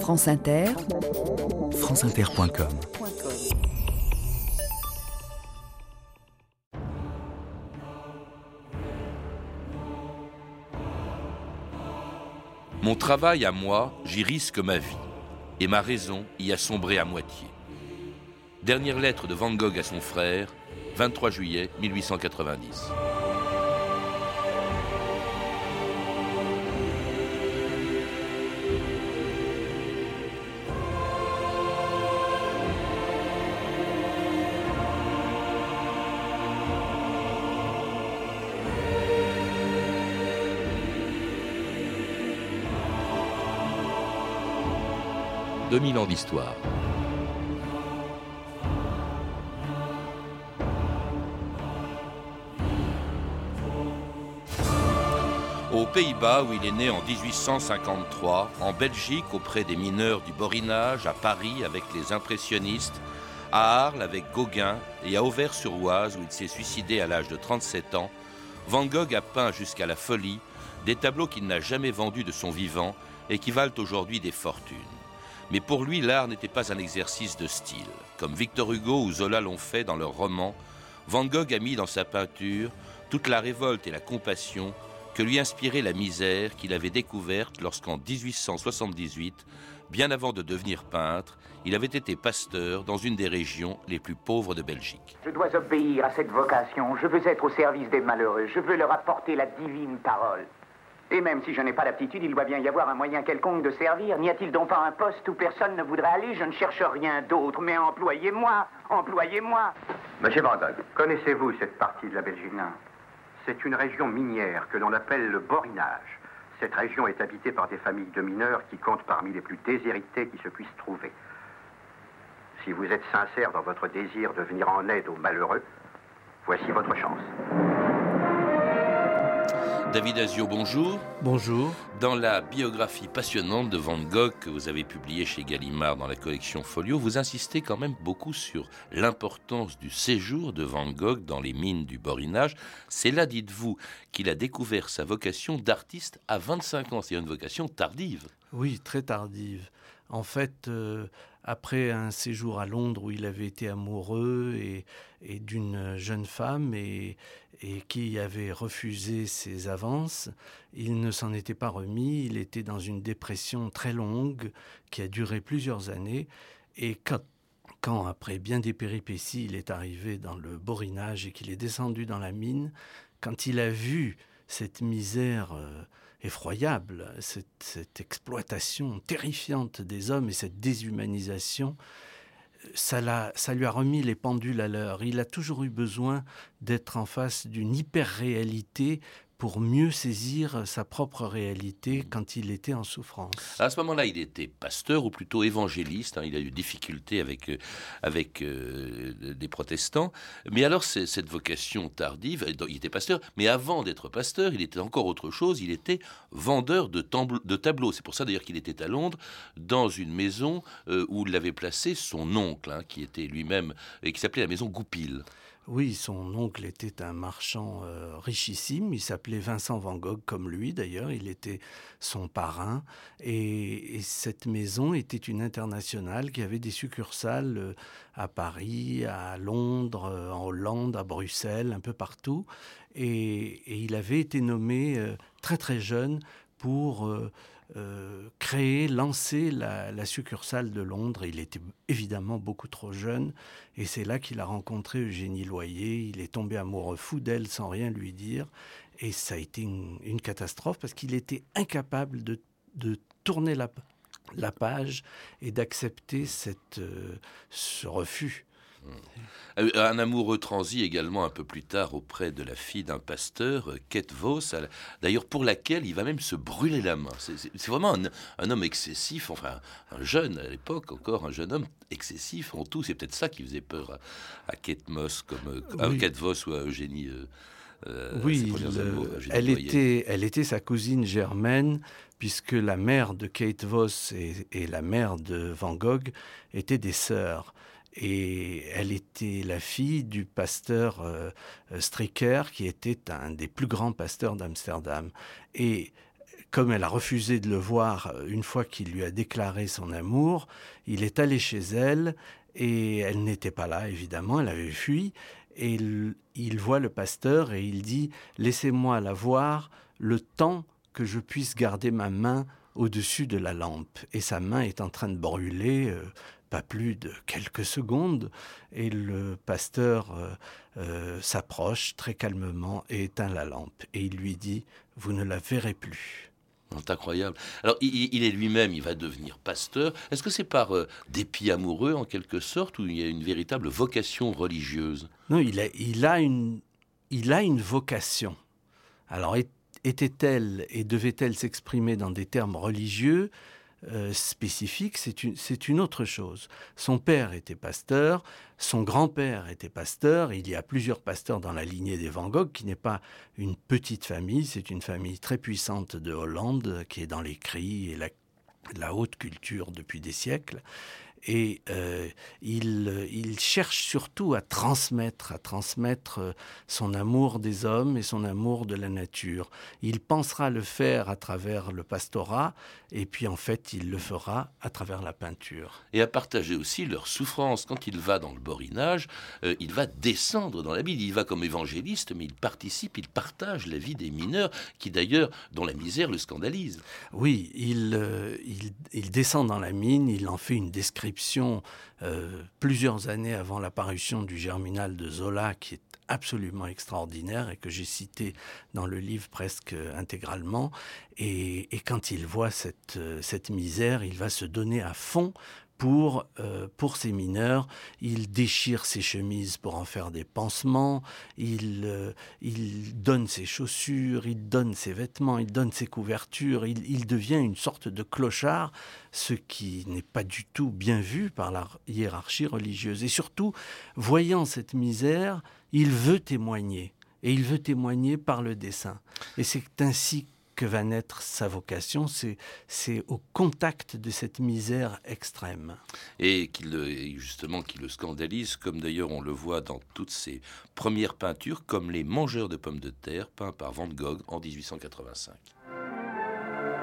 France Inter, franceinter.com Mon travail à moi, j'y risque ma vie, et ma raison y a sombré à moitié. Dernière lettre de Van Gogh à son frère, 23 juillet 1890. 2000 ans d'histoire. Aux Pays-Bas, où il est né en 1853, en Belgique auprès des mineurs du Borinage, à Paris avec les impressionnistes, à Arles avec Gauguin et à Auvers-sur-Oise où il s'est suicidé à l'âge de 37 ans, Van Gogh a peint jusqu'à la folie des tableaux qu'il n'a jamais vendus de son vivant et qui valent aujourd'hui des fortunes. Mais pour lui, l'art n'était pas un exercice de style. Comme Victor Hugo ou Zola l'ont fait dans leurs romans, Van Gogh a mis dans sa peinture toute la révolte et la compassion que lui inspirait la misère qu'il avait découverte lorsqu'en 1878, bien avant de devenir peintre, il avait été pasteur dans une des régions les plus pauvres de Belgique. Je dois obéir à cette vocation, je veux être au service des malheureux, je veux leur apporter la divine parole. Et même si je n'ai pas l'aptitude, il doit bien y avoir un moyen quelconque de servir. N'y a-t-il donc pas un poste où personne ne voudrait aller? Je ne cherche rien d'autre, mais employez-moi, employez-moi. Monsieur Van connaissez-vous cette partie de la Belgique C'est une région minière que l'on appelle le Borinage. Cette région est habitée par des familles de mineurs qui comptent parmi les plus déshéritées qui se puissent trouver. Si vous êtes sincère dans votre désir de venir en aide aux malheureux, voici votre chance. David Azio, bonjour. Bonjour. Dans la biographie passionnante de Van Gogh que vous avez publiée chez Gallimard dans la collection Folio, vous insistez quand même beaucoup sur l'importance du séjour de Van Gogh dans les mines du Borinage. C'est là, dites-vous, qu'il a découvert sa vocation d'artiste à 25 ans. C'est une vocation tardive. Oui, très tardive. En fait, euh, après un séjour à Londres où il avait été amoureux et, d'une jeune femme et, qui avait refusé ses avances, il ne s'en était pas remis, il était dans une dépression très longue qui a duré plusieurs années. Et quand, après bien des péripéties, il est arrivé dans le borinage et qu'il est descendu dans la mine, quand il a vu cette misère euh, effroyable, cette, exploitation terrifiante des hommes et cette déshumanisation, ça, lui a remis les pendules à l'heure. Il a toujours eu besoin d'être en face d'une hyper-réalité pour mieux saisir sa propre réalité quand il était en souffrance. À ce moment-là, il était pasteur ou plutôt évangéliste. Hein. il a eu difficulté avec, euh, avec euh, des protestants. Mais alors, cette vocation tardive, euh, il était pasteur, mais avant d'être pasteur, il était encore autre chose. Il était vendeur de, de tableaux. C'est pour ça d'ailleurs qu'il était à Londres, dans une maison où l'avait placé son oncle, hein, qui était lui-même, et qui s'appelait la maison Goupil. Oui, son oncle était un marchand euh, richissime. Il s'appelait Vincent Van Gogh, comme lui d'ailleurs. Il était son parrain. Et, cette maison était une internationale qui avait des succursales euh, à Paris, à Londres, euh, en Hollande, à Bruxelles, un peu partout. Et, il avait été nommé très très jeune pour euh, créer, lancer la, succursale de Londres. Il était évidemment beaucoup trop jeune et c'est là qu'il a rencontré Eugénie Loyer. Il est tombé amoureux fou d'elle sans rien lui dire et ça a été une, catastrophe parce qu'il était incapable de, tourner la, la, page et d'accepter euh, ce refus. Euh, un amoureux transi également un peu plus tard auprès de la fille d'un pasteur, euh, Kate Voss, d'ailleurs pour laquelle il va même se brûler la main. C'est vraiment un, homme excessif, enfin un jeune à l'époque encore, un jeune homme excessif en tout. C'est peut-être ça qui faisait peur à, Kate Moss, comme à Kate Voss ou à Eugénie. Euh, oui, elle, était, elle était sa cousine germaine, puisque la mère de Kate Voss et, et la mère de Van Gogh étaient des sœurs. Et elle était la fille du pasteur euh, Stricker, qui était un des plus grands pasteurs d'Amsterdam. Et comme elle a refusé de le voir euh, une fois qu'il lui a déclaré son amour, il est allé chez elle et elle n'était pas là, évidemment, elle avait fui. Et il, voit le pasteur et il dit, laissez-moi la voir le temps que je puisse garder ma main au-dessus de la lampe. Et sa main est en train de brûler, euh, pas plus de quelques secondes. Et le pasteur euh, euh, s'approche très calmement et éteint la lampe. Et il lui dit, vous ne la verrez plus. C'est incroyable. Alors, il, il est lui-même, il va devenir pasteur. Est-ce que c'est par euh, dépit amoureux, en quelque sorte, ou il y a une véritable vocation religieuse? Non, il a, il a, une, il a une vocation. Alors, était-elle et devait-elle s'exprimer dans des termes religieux? Euh, spécifiques C'est une, autre chose. Son père était pasteur, son grand-père était pasteur. Il y a plusieurs pasteurs dans la lignée des Van Gogh, qui n'est pas une petite famille, c'est une famille très puissante de Hollande, qui est dans les cris et la haute culture depuis des siècles. Et euh, il, euh, il cherche surtout à transmettre, à transmettre euh, son amour des hommes et son amour de la nature. Il pensera le faire à travers le pastorat, et puis en fait, il le fera à travers la peinture. et à partager aussi leur souffrance. Quand il va dans le borinage, euh, il va descendre dans la Bible. Il va comme évangéliste, mais il participe, il partage la vie des mineurs, qui d'ailleurs, dont la misère le scandalise. Oui, il, euh, il, il descend dans la mine, il en fait une description euh, plusieurs années avant la parution du Germinal de Zola, qui est absolument extraordinaire et que j'ai cité dans le livre presque intégralement. Et, et quand il voit cette, euh, cette misère, il va se donner à fond pour, euh, pour ces mineurs. Il déchire ses chemises pour en faire des pansements, il, euh, il donne ses chaussures, il donne ses vêtements, il donne ses couvertures, il, il devient une sorte de clochard, ce qui n'est pas du tout bien vu par la hiérarchie religieuse. Et surtout, voyant cette misère, il veut témoigner. Et il veut témoigner par le dessin. Et c'est ainsi que va naître sa vocation, c'est c'est au contact de cette misère extrême. et qui le, justement qui le scandalise, comme d'ailleurs on le voit dans toutes ses premières peintures, comme les mangeurs de pommes de terre, peints par Van Gogh en 1885.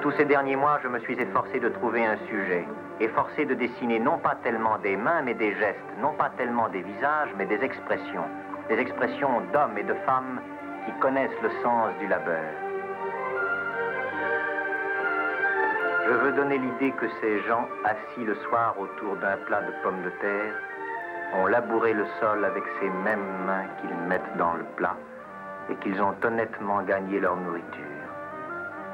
Tous ces derniers mois, je me suis efforcé de trouver un sujet, efforcé de dessiner non pas tellement des mains, mais des gestes, non pas tellement des visages, mais des expressions, des expressions d'hommes et de femmes qui connaissent le sens du labeur. Je veux donner l'idée que ces gens, assis le soir autour d'un plat de pommes de terre, ont labouré le sol avec ces mêmes mains qu'ils mettent dans le plat et qu'ils ont honnêtement gagné leur nourriture.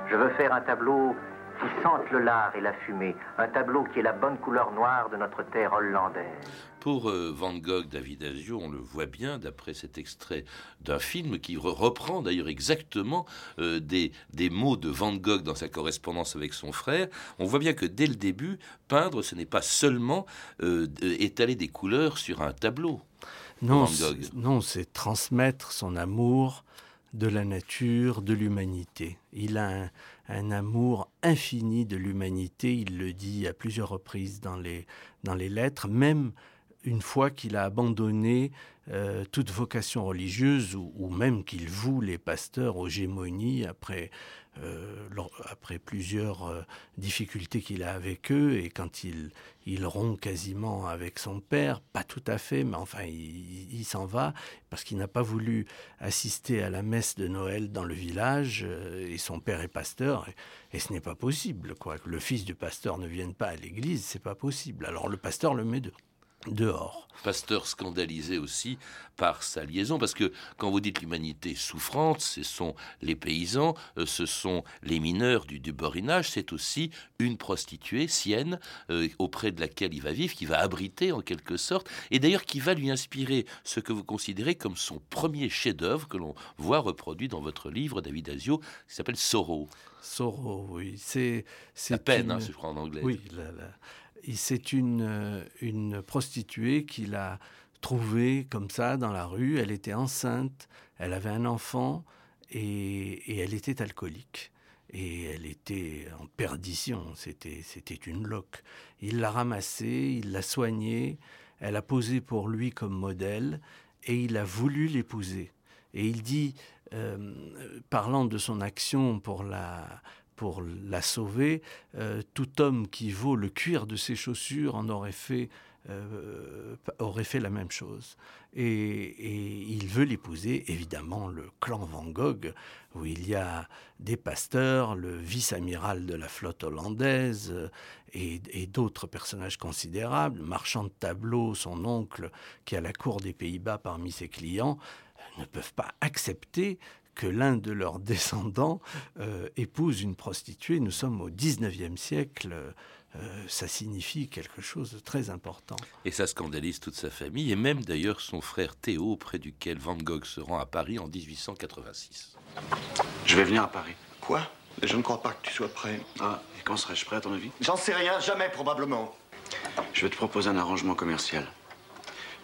Je veux faire un tableau qui sente le lard et la fumée, un tableau qui est la bonne couleur noire de notre terre hollandaise. Pour euh, Van Gogh, David Azio, on le voit bien d'après cet extrait d'un film qui re- reprend d'ailleurs exactement euh, des, des mots de Van Gogh dans sa correspondance avec son frère. On voit bien que dès le début, peindre, ce n'est pas seulement euh, étaler des couleurs sur un tableau. Non, non, c'est transmettre son amour de la nature, de l'humanité. Il a un, un amour infini de l'humanité, il le dit à plusieurs reprises dans les, dans les lettres, même une fois qu'il a abandonné euh, toute vocation religieuse ou, même qu'il voue les pasteurs aux gémonies après, euh, après plusieurs euh, difficultés qu'il a avec eux et quand il, il rompt quasiment avec son père, pas tout à fait, mais enfin il, s'en va parce qu'il n'a pas voulu assister à la messe de Noël dans le village et son père est pasteur et, et ce n'est pas possible quoi que le fils du pasteur ne vienne pas à l'église, c'est pas possible. Alors le pasteur le met de- dehors. Pasteur scandalisé aussi par sa liaison, parce que quand vous dites l'humanité souffrante, ce sont les paysans, euh, ce sont les mineurs du, du borinage, c'est aussi une prostituée, Sienne, euh, auprès de laquelle il va vivre, qui va abriter en quelque sorte, et d'ailleurs qui va lui inspirer ce que vous considérez comme son premier chef-d'œuvre que l'on voit reproduit dans votre livre, David Azio, qui s'appelle Sorrow. Sorrow, oui, c'est La peine, une- hein, je crois en anglais. Oui, la- la- et c'est une, euh, prostituée qu'il a trouvée comme ça dans la rue. Elle était enceinte, elle avait un enfant et, elle était alcoolique. Et elle était en perdition, c'était c'était une loque. Il l'a ramassée, il l'a soignée, elle a posé pour lui comme modèle et il a voulu l'épouser. Et il dit, euh, parlant de son action pour la, pour la sauver. tout homme qui vaut le cuir de ses chaussures en aurait fait euh, aurait fait la même chose. Et, il veut l'épouser, évidemment, le clan Van Gogh, où il y a des pasteurs, le vice-amiral de la flotte hollandaise euh, et, d'autres personnages considérables, marchand de tableaux, son oncle, qui a la cour des Pays-Bas parmi ses clients, ne peuvent pas accepter que l'un de leurs descendants euh, épouse une prostituée. Nous sommes au XIXe siècle. Euh, ça signifie quelque chose de très important. Et ça scandalise toute sa famille, et même d'ailleurs son frère Théo, auprès duquel Van Gogh se rend à Paris en 1886. Je vais venir à Paris. Quoi? Je ne crois pas que tu sois prêt. Ah, et quand serais-je prêt à ton avis? J'en sais rien, jamais probablement. Je vais te proposer un arrangement commercial.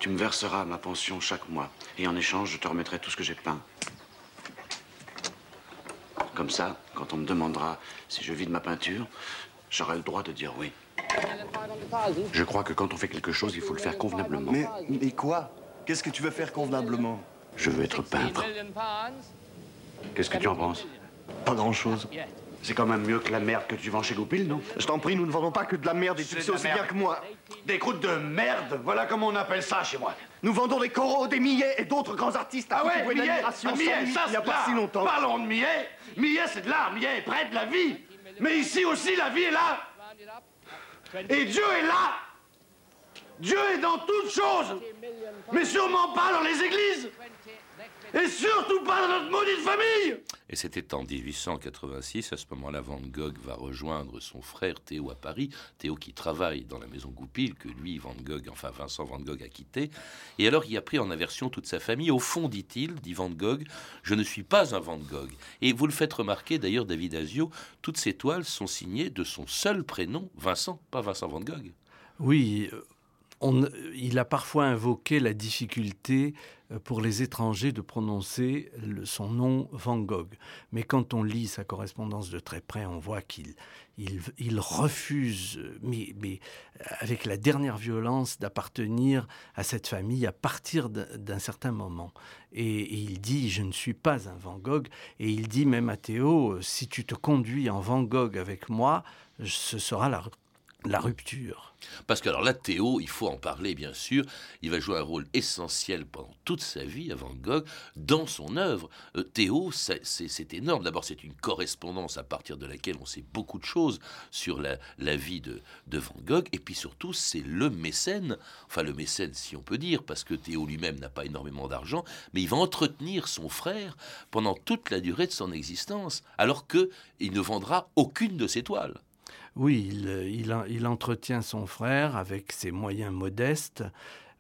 Tu me verseras ma pension chaque mois, et en échange, je te remettrai tout ce que j'ai peint. Comme ça, quand on me demandera si je vis de ma peinture, j'aurai le droit de dire oui. Je crois que quand on fait quelque chose, il faut le faire convenablement. Mais, mais quoi? Qu'est-ce que tu veux faire convenablement? Je veux être peintre. Qu'est-ce que tu en penses? Pas grand-chose. C'est quand même mieux que la merde que tu vends chez Goupil, non Je t'en prie, nous ne vendons pas que de la merde et tu le sais aussi bien que moi. Des croûtes de merde, voilà comment on appelle ça chez moi. Nous vendons des coraux, des Millets et d'autres grands artistes à ah ouais, Millet, ah, Millet, ça, il n'y a pas si longtemps. Parlons de Millet. Millet, c'est de l'art. Millet est près de la vie. Mais ici aussi, la vie est là. Et Dieu est là. Dieu est dans toutes choses. Mais sûrement pas dans les églises. Et surtout pas dans notre maudite famille Et c'était en 1886, à ce moment-là, Van Gogh va rejoindre son frère Théo à Paris, Théo qui travaille dans la maison Goupil, que lui, Van Gogh, enfin Vincent Van Gogh a quitté. Et alors il a pris en aversion toute sa famille. Au fond, dit-il, dit Van Gogh, je ne suis pas un Van Gogh. Et vous le faites remarquer, d'ailleurs, David Azio, toutes ces toiles sont signées de son seul prénom, Vincent, pas Vincent Van Gogh. Oui, il a parfois invoqué la difficulté euh, pour les étrangers de prononcer son nom Van Gogh. Mais quand on lit sa correspondance de très près, on voit qu'il il, refuse, mais, avec la dernière violence, d'appartenir à cette famille à partir d'un certain moment. Et, il dit, je ne suis pas un Van Gogh. Et il dit même à Théo, si tu te conduis en Van Gogh avec moi, ce sera la la rupture. Parce que alors là, Théo, il faut en parler bien sûr, il va jouer un rôle essentiel pendant toute sa vie à Van Gogh dans son œuvre. Euh, Théo, c'est énorme. D'abord, c'est une correspondance à partir de laquelle on sait beaucoup de choses sur la, vie de, de, Van Gogh. Et puis surtout, c'est le mécène, enfin le mécène si on peut dire, parce que Théo lui-même n'a pas énormément d'argent, mais il va entretenir son frère pendant toute la durée de son existence, alors qu'il ne vendra aucune de ses toiles. Oui, il, entretient son frère avec ses moyens modestes,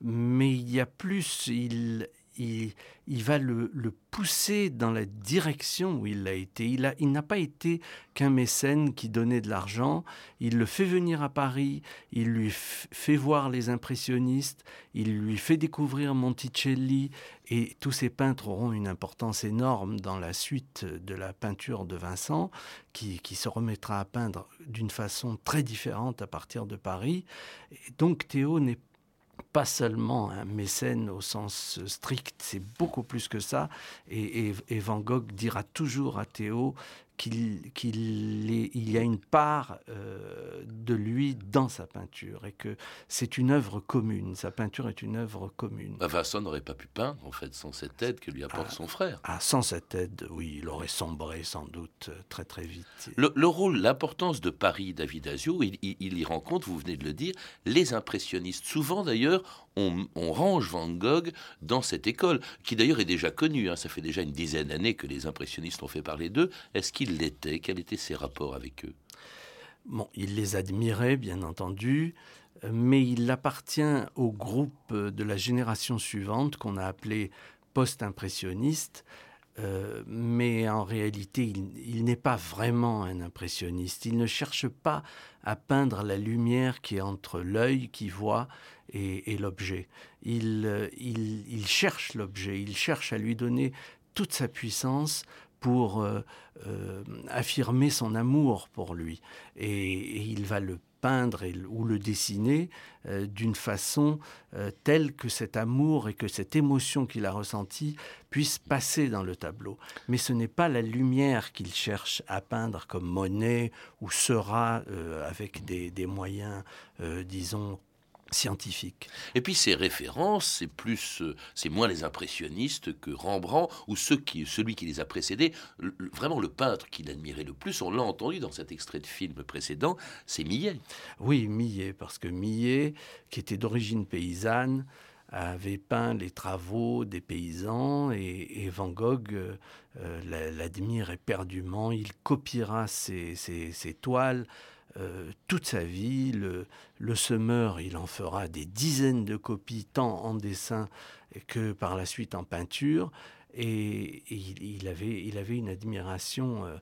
mais il y a plus, il, il, va le, pousser dans la direction où il a été. Il, n'a pas été qu'un mécène qui donnait de l'argent. Il le fait venir à Paris, il lui fait voir les impressionnistes, il lui fait découvrir Monticelli, et tous ces peintres auront une importance énorme dans la suite de la peinture de Vincent, qui, qui se remettra à peindre d'une façon très différente à partir de Paris. Et donc Théo n'est pas seulement un mécène au sens strict, c'est beaucoup plus que ça. Et, Van Gogh dira toujours à Théo qu'il il y a une part euh, de lui dans sa peinture et que c'est une œuvre commune. Sa peinture est une œuvre commune. Bah, Vincent n'aurait pas pu peindre en fait sans cette aide que lui apporte ah, son frère. Ah, sans cette aide, oui, il aurait sombré sans doute très très vite. Le, rôle, l'importance de Paris, David Azio, il, il y rencontre, vous venez de le dire, les impressionnistes. Souvent d'ailleurs, on, range Van Gogh dans cette école, qui d'ailleurs est déjà connue. Hein. Ça fait déjà une dizaine d'années que les impressionnistes ont fait parler d'eux. Est-ce qu'il l'était Quels étaient ses rapports avec eux? Bon, il les admirait, bien entendu, mais il appartient au groupe de la génération suivante qu'on a appelé post-impressionniste. Euh, mais en réalité, il n'est pas vraiment un impressionniste. Il ne cherche pas à peindre la lumière qui est entre l'œil qui voit et, l'objet. Euh, il, cherche l'objet, il cherche à lui donner toute sa puissance pour euh, affirmer son amour pour lui. Et, il va le peindre ou le dessiner euh, d'une façon euh, telle que cet amour et que cette émotion qu'il a ressentie puisse passer dans le tableau. Mais ce n'est pas la lumière qu'il cherche à peindre comme Monet ou Seurat avec des, des moyens, disons, scientifique. Et puis ces références, c'est plus, euh, c'est moins les impressionnistes que Rembrandt ou ceux qui, celui qui les a précédés. vraiment le peintre qu'il admirait le plus, on l'a entendu dans cet extrait de film précédent, c'est Millet. Oui, Millet, parce que Millet, qui était d'origine paysanne, avait peint les travaux des paysans et, Van Gogh euh, euh, l'admire éperdument. Il copiera ses, ses toiles euh, toute sa vie. Le, le, semeur, il en fera des dizaines de copies, tant en dessin que par la suite en peinture. Et, il, avait, il avait une admiration euh,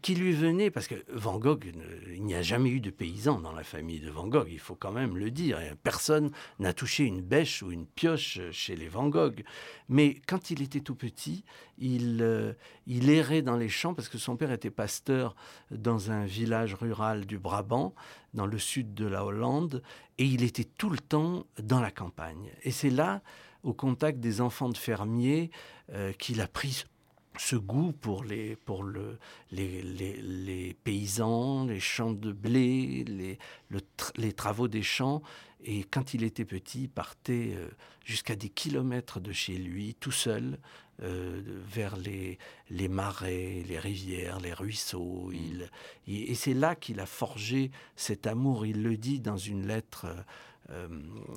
qui lui venait, parce que Van Gogh, il n'y a jamais eu de paysan dans la famille de Van Gogh, il faut quand même le dire. Personne n'a touché une bêche ou une pioche chez les Van Gogh. Mais quand il était tout petit, il, euh, il errait dans les champs, parce que son père était pasteur dans un village rural du Brabant, dans le sud de la Hollande, et il était tout le temps dans la campagne. Et c'est là, au contact des enfants de fermiers, euh, qu'il a pris ce goût pour, les, pour le, les, les, paysans, les champs de blé, les, les travaux des champs. Et quand il était petit, il partait euh, jusqu'à des kilomètres de chez lui, tout seul, euh, vers les, les marais, les rivières, les ruisseaux. Mm. Il, et c'est là qu'il a forgé cet amour. Il le dit dans une lettre. Euh,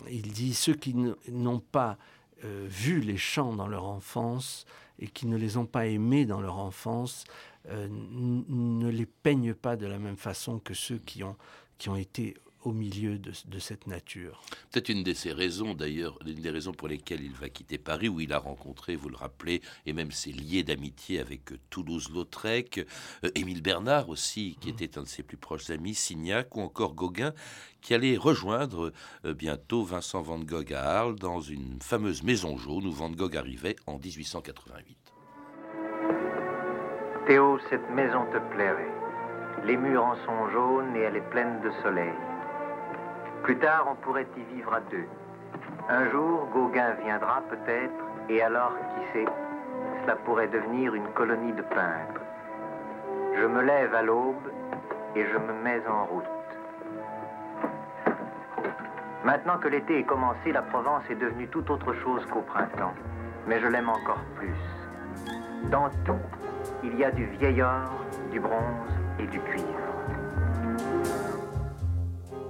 il dit Ceux qui n'ont pas vu les champs dans leur enfance et qui ne les ont pas aimés dans leur enfance euh, ne les peignent pas de la même façon que ceux qui ont, qui ont été au milieu de, cette nature. Peut-être une de ces raisons, d'ailleurs, une des raisons pour lesquelles il va quitter Paris, où il a rencontré, vous le rappelez, et même s'est lié d'amitié avec Toulouse-Lautrec, euh, Émile Bernard aussi, qui mmh. était un de ses plus proches amis, Signac, ou encore Gauguin, qui allait rejoindre euh, bientôt Vincent Van Gogh à Arles dans une fameuse maison jaune où Van Gogh arrivait en 1888. Théo, cette maison te plairait. Les murs en sont jaunes et elle est pleine de soleil. Plus tard, on pourrait y vivre à deux. Un jour, Gauguin viendra peut-être, et alors, qui sait, cela pourrait devenir une colonie de peintres. Je me lève à l'aube et je me mets en route. Maintenant que l'été est commencé, la Provence est devenue tout autre chose qu'au printemps. Mais je l'aime encore plus. Dans tout, il y a du vieil or, du bronze et du cuivre.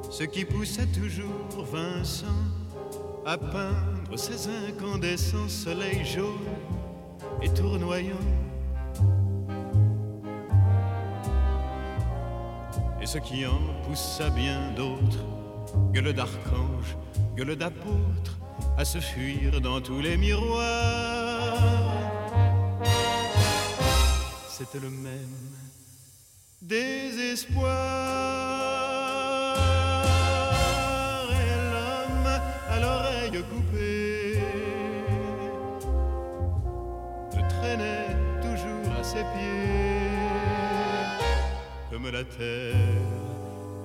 Ce qui poussait toujours Vincent à peindre ses incandescents soleils jaunes et tournoyants. Et ce qui en poussa bien d'autres gueule d'archange, gueule d'apôtre, à se fuir dans tous les miroirs. C'était le même désespoir. Coupée le traînait toujours à ses pieds, comme la terre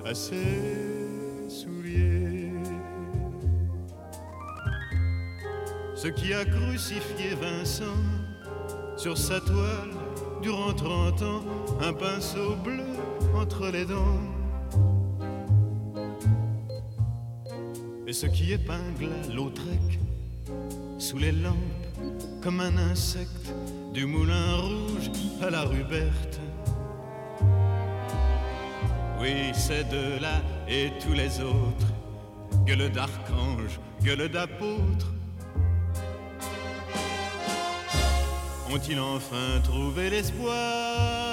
à ses Ce qui a crucifié Vincent sur sa toile durant trente ans, un pinceau bleu entre les dents. Ce qui épingla Lautrec sous les lampes comme un insecte du moulin rouge à la rue Berthe. Oui, ces deux-là et tous les autres, gueule d'archange, gueule d'apôtre, ont-ils enfin trouvé l'espoir?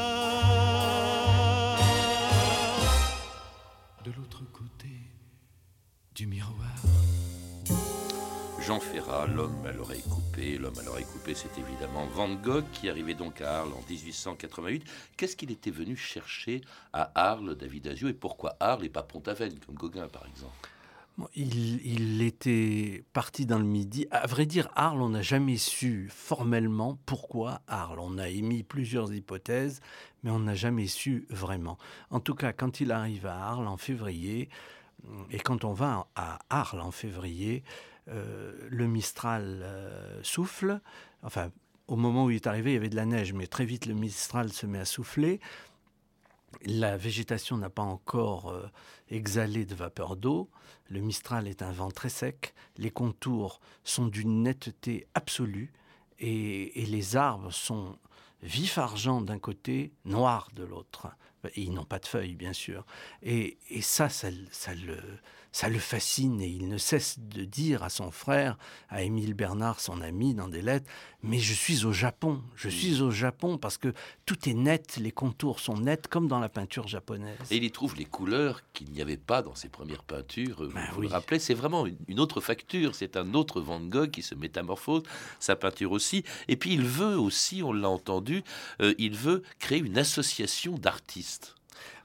L'homme à l'oreille coupée. L'homme à l'oreille coupée, c'est évidemment Van Gogh qui arrivait donc à Arles en 1888. Qu'est-ce qu'il était venu chercher à Arles, David Azio, et pourquoi Arles et pas Pont-Aven, comme Gauguin par exemple? Il, était parti dans le Midi. À vrai dire, Arles, on n'a jamais su formellement pourquoi Arles. On a émis plusieurs hypothèses, mais on n'a jamais su vraiment. En tout cas, quand il arrive à Arles en février, et quand on va à Arles en février, le Mistral euh, souffle. Enfin, au moment où il est arrivé, il y avait de la neige, mais très vite le Mistral se met à souffler. La végétation n'a pas encore euh, exhalé de vapeur d'eau. Le Mistral est un vent très sec. Les contours sont d'une netteté absolue et, les arbres sont vif argent d'un côté, noir de l'autre. Ils n'ont pas de feuilles, bien sûr. Et, ça, ça, ça le ça le fascine et il ne cesse de dire à son frère, à Émile Bernard, son ami, dans des lettres, mais je suis au Japon, je suis au Japon parce que tout est net, les contours sont nets comme dans la peinture japonaise. Et il y trouve les couleurs qu'il n'y avait pas dans ses premières peintures. Ben vous vous rappelez, c'est vraiment une autre facture, c'est un autre Van Gogh qui se métamorphose, sa peinture aussi. Et puis il veut aussi, on l'a entendu, euh, il veut créer une association d'artistes.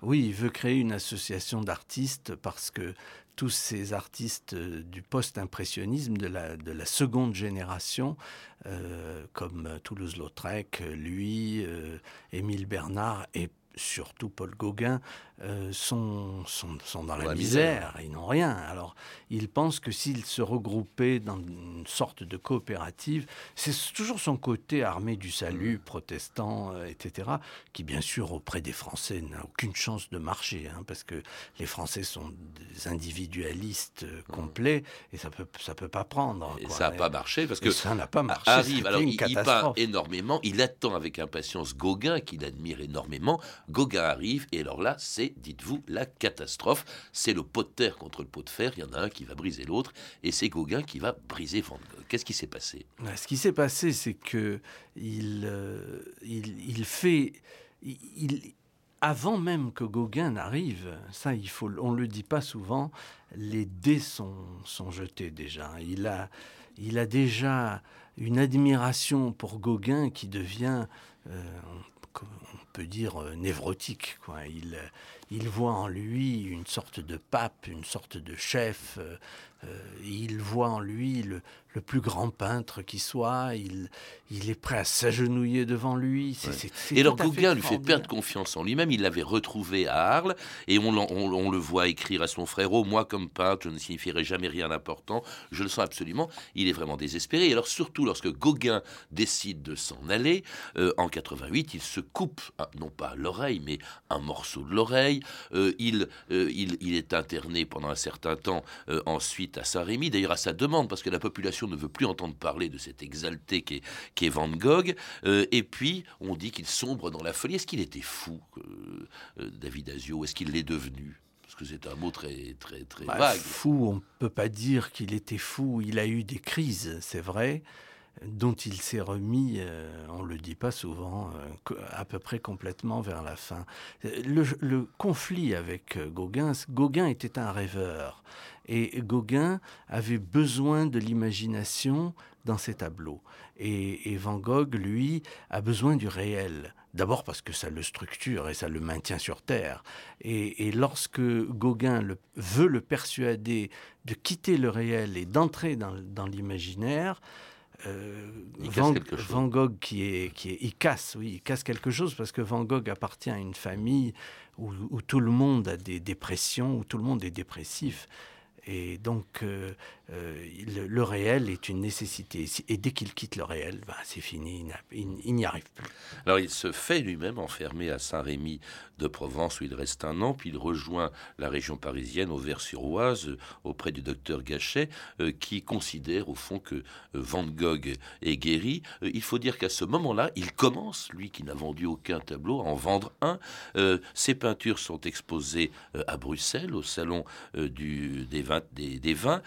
Oui, il veut créer une association d'artistes parce que tous ces artistes euh, du post-impressionnisme de la, de la seconde génération, euh, comme Toulouse-Lautrec, lui, euh, Émile Bernard et surtout Paul Gauguin, euh, sont, sont, dans la, misère. ils n'ont rien. Alors, ils pensent que s'ils se regroupaient dans une sorte de coopérative, c'est toujours son côté armé du salut, mm. protestant, euh, etc., qui, bien sûr, auprès des Français, n'a aucune chance de marcher, hein, parce que les Français sont des individualistes euh, mm. complets, et ça peut, ça peut pas prendre. Et ça n'a pas marché, parce que ça n'a pas marché. Arrive, alors, il, il peint énormément, il attend avec impatience Gauguin, qu'il admire énormément. Gauguin arrive, et alors là, c'est dites-vous, la catastrophe. C'est le pot de terre contre le pot de fer. Il y en a un qui va briser l'autre, et c'est Gauguin qui va briser Van Gogh. Qu'est-ce qui s'est passé? Ce qui s'est passé, c'est que il, euh, il, fait, il, avant même que Gauguin n'arrive, ça, il faut, on le dit pas souvent, les dés sont, sont jetés déjà. Il a, il a déjà une admiration pour Gauguin qui devient, euh, peut dire, euh, névrotique. Quoi. Il, il voit en lui une sorte de pape, une sorte de chef. Euh, il voit en lui le, le plus grand peintre qui soit, il, il est prêt à s'agenouiller devant lui. et alors Gauguin lui fait perdre confiance en lui-même, il l'avait retrouvé à Arles, et on, on, le voit écrire à son frère, oh moi comme peintre, je ne signifierai jamais rien d'important, je le sens absolument, il est vraiment désespéré. Et alors surtout lorsque Gauguin décide de s'en aller, euh, en 88, il se coupe, non pas l'oreille, mais un morceau de l'oreille, euh, il, euh, il, il, est interné pendant un certain temps ensuite à Saint-Rémy, d'ailleurs à sa demande, parce que la population ne veut plus entendre parler de cet exalté qui est, Van Gogh. Euh, et puis, on dit qu'il sombre dans la folie. Est-ce qu'il était fou, euh, euh, David Asio? Est-ce qu'il l'est devenu? Parce que c'est un mot très très très bah, vague. Fou, on ne peut pas dire qu'il était fou. Il a eu des crises, c'est vrai, dont il s'est remis, on ne le dit pas souvent, à peu près complètement vers la fin. Le, le conflit avec Gauguin, Gauguin était un rêveur. Et Gauguin avait besoin de l'imagination dans ses tableaux. Et, Van Gogh, lui, a besoin du réel. D'abord parce que ça le structure et ça le maintient sur Terre. Et, lorsque Gauguin veut le persuader de quitter le réel et d'entrer dans, l'imaginaire, euh, Van, Gogh qui est, qui est, il casse, oui, il casse quelque chose parce que Van Gogh appartient à une famille où, où tout le monde a des dépressions, où tout le monde est dépressif. Et donc, euh, euh, le, réel est une nécessité. Et dès qu'il quitte le réel, ben, c'est fini, il n'y arrive plus. Alors, il se fait lui-même enfermer à Saint-Rémy de Provence, où il reste un an, puis il rejoint la région parisienne, Auvers-sur-Oise, euh, auprès du docteur Gachet, qui considère au fond que Van Gogh est guéri. il faut dire qu'à ce moment-là, il commence, lui qui n'a vendu aucun tableau, à en vendre un. ses peintures sont exposées à Bruxelles, au salon du, des, vins.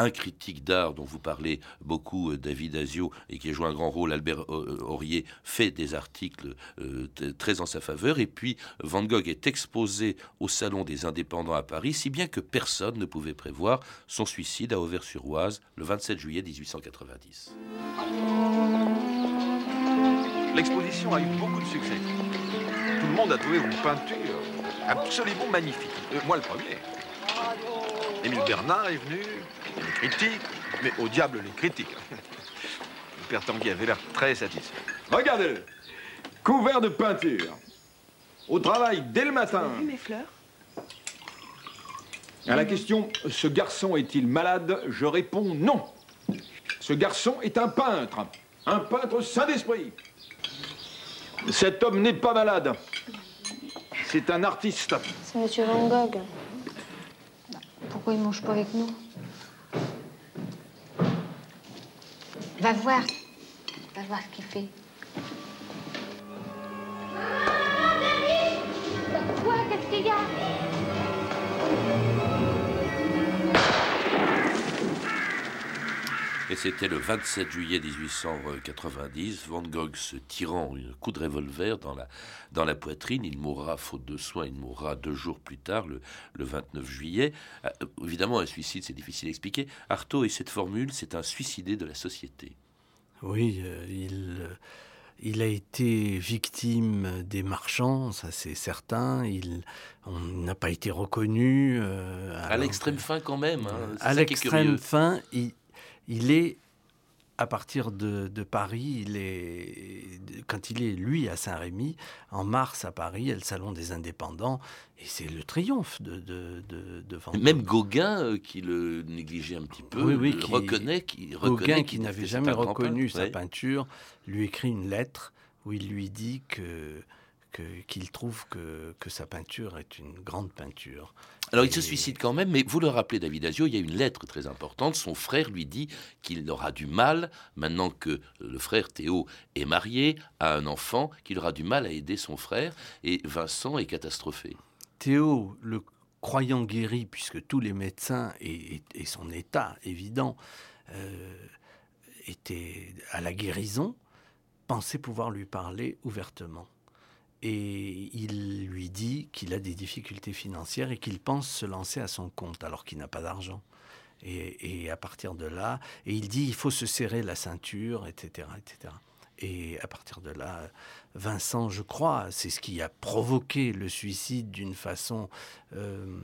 Euh, un critique d'art dont vous parlez beaucoup, euh, David Azio, et qui a joué un grand rôle, Albert euh, Aurier, fait des articles très en sa faveur. Et puis, Van Gogh est exposé au Salon des Indépendants à Paris, si bien que personne ne pouvait prévoir son suicide à Auvers-sur-Oise le 27 juillet 1890. L'exposition a eu beaucoup de succès. Tout le monde a trouvé vos peintures absolument magnifiques. moi, le premier. Émile Bernard est venu, les critiques, mais au diable les critiques. Le père Tanguy avait l'air très satisfait. Regardez-le, couvert de peinture. Au travail dès le matin. Vous mes fleurs? À la question ce garçon est-il malade? Je réponds non. Ce garçon est un peintre, un peintre saint d'esprit. Cet homme n'est pas malade. C'est un artiste. C'est Monsieur Van Gogh. Pourquoi il mange pas avec nous? Va voir. Va voir ce qu'il fait. Quoi Qu'est-ce qu'il y a? Et c'était le 27 juillet 1890, Van Gogh se tirant un coup de revolver dans la, dans la poitrine. Il mourra faute de soins, il mourra deux jours plus tard, le, le 29 juillet. Euh, évidemment, un suicide, c'est difficile à expliquer. Artaud et cette formule, c'est un suicidé de la société. Oui, euh, il, euh, il a été victime des marchands, ça c'est certain. Il on n'a pas été reconnu. euh, À l'extrême fin quand même. hein. À l'extrême fin, il, il est à partir de, de Paris, il est, quand il est, lui, à Saint-Rémy, en mars à Paris, il y a le Salon des Indépendants, et c'est le triomphe de, de, de, de Van Gogh. Même Gauguin, euh, qui le négligeait un petit peu, Oui, oui, le qui- reconnaît, qui Gauguin, reconnaît qui qu'il n'avait jamais reconnu peintre, sa peinture, lui écrit une lettre où il lui dit que qu'il trouve que, que sa peinture est une grande peinture. Alors il se suicide quand même, mais vous le rappelez, David Asio, il y a une lettre très importante. Son frère lui dit qu'il aura du mal, maintenant que le frère Théo est marié, a un enfant, qu'il aura du mal à aider son frère, et Vincent est catastrophé. Théo, le croyant guéri, puisque tous les médecins et, et- et son état évident euh, étaient à la guérison, pensait pouvoir lui parler ouvertement. Et il lui dit qu'il a des difficultés financières et qu'il pense se lancer à son compte alors qu'il n'a pas d'argent. Et, à partir de là, et il dit il faut se serrer la ceinture, etc., etc. Et à partir de là, Vincent, je crois, c'est ce qui a provoqué le suicide d'une façon euh,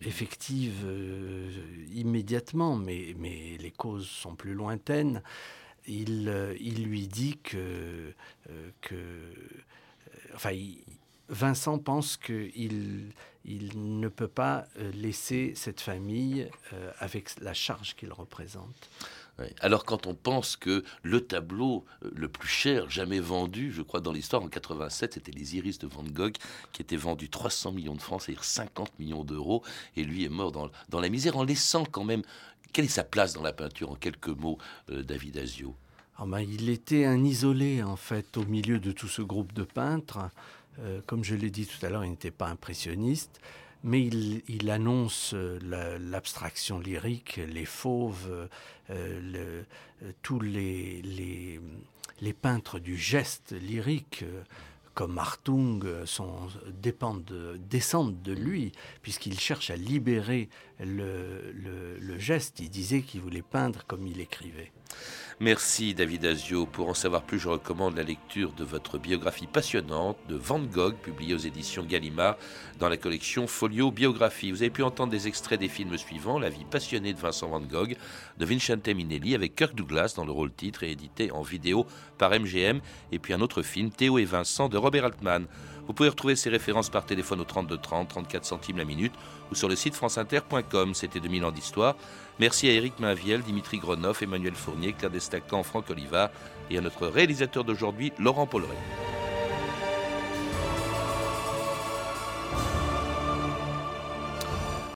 effective euh, immédiatement, mais, mais les causes sont plus lointaines. Il, euh, il lui dit que, que enfin, Vincent pense qu'il il ne peut pas euh, laisser cette famille euh, avec la charge qu'il représente. Alors quand on pense que le tableau euh, le plus cher jamais vendu, je crois dans l'histoire en 87, c'était les Iris de Van Gogh qui était vendu 300 millions de francs, c'est-à-dire 50 millions d'euros, et lui est mort dans, dans la misère en laissant quand même. Quelle est sa place dans la peinture en quelques mots, David Asio? Ah ben, il était un isolé, en fait, au milieu de tout ce groupe de peintres. Euh, comme je l'ai dit tout à l'heure, il n'était pas impressionniste, mais il, annonce euh, la- l'abstraction lyrique, les fauves, euh, tous les, peintres du geste lyrique. comme Hartung sont, dépendent de- descendent de lui, puisqu'il cherche à libérer le geste. Il disait qu'il voulait peindre comme il écrivait. Merci David Asio. Pour en savoir plus, je recommande la lecture de votre biographie passionnante de Van Gogh, publiée aux éditions Gallimard dans la collection Folio Biographie. Vous avez pu entendre des extraits des films suivants La vie passionnée de Vincent Van Gogh, de Vincente Minelli, avec Kirk Douglas dans le rôle titre et édité en vidéo par MGM, et puis un autre film, Théo et Vincent, de Robert Altman. Vous pouvez retrouver ces références par téléphone au 32 30, 34 centimes la minute, ou sur le site franceinter.com. C'était 2000 ans d'histoire. Merci à Éric Mainviel, Dimitri Gronoff, Emmanuel Fournier, Claire Destacan, Franck Olivard et à notre réalisateur d'aujourd'hui, Laurent Polleret.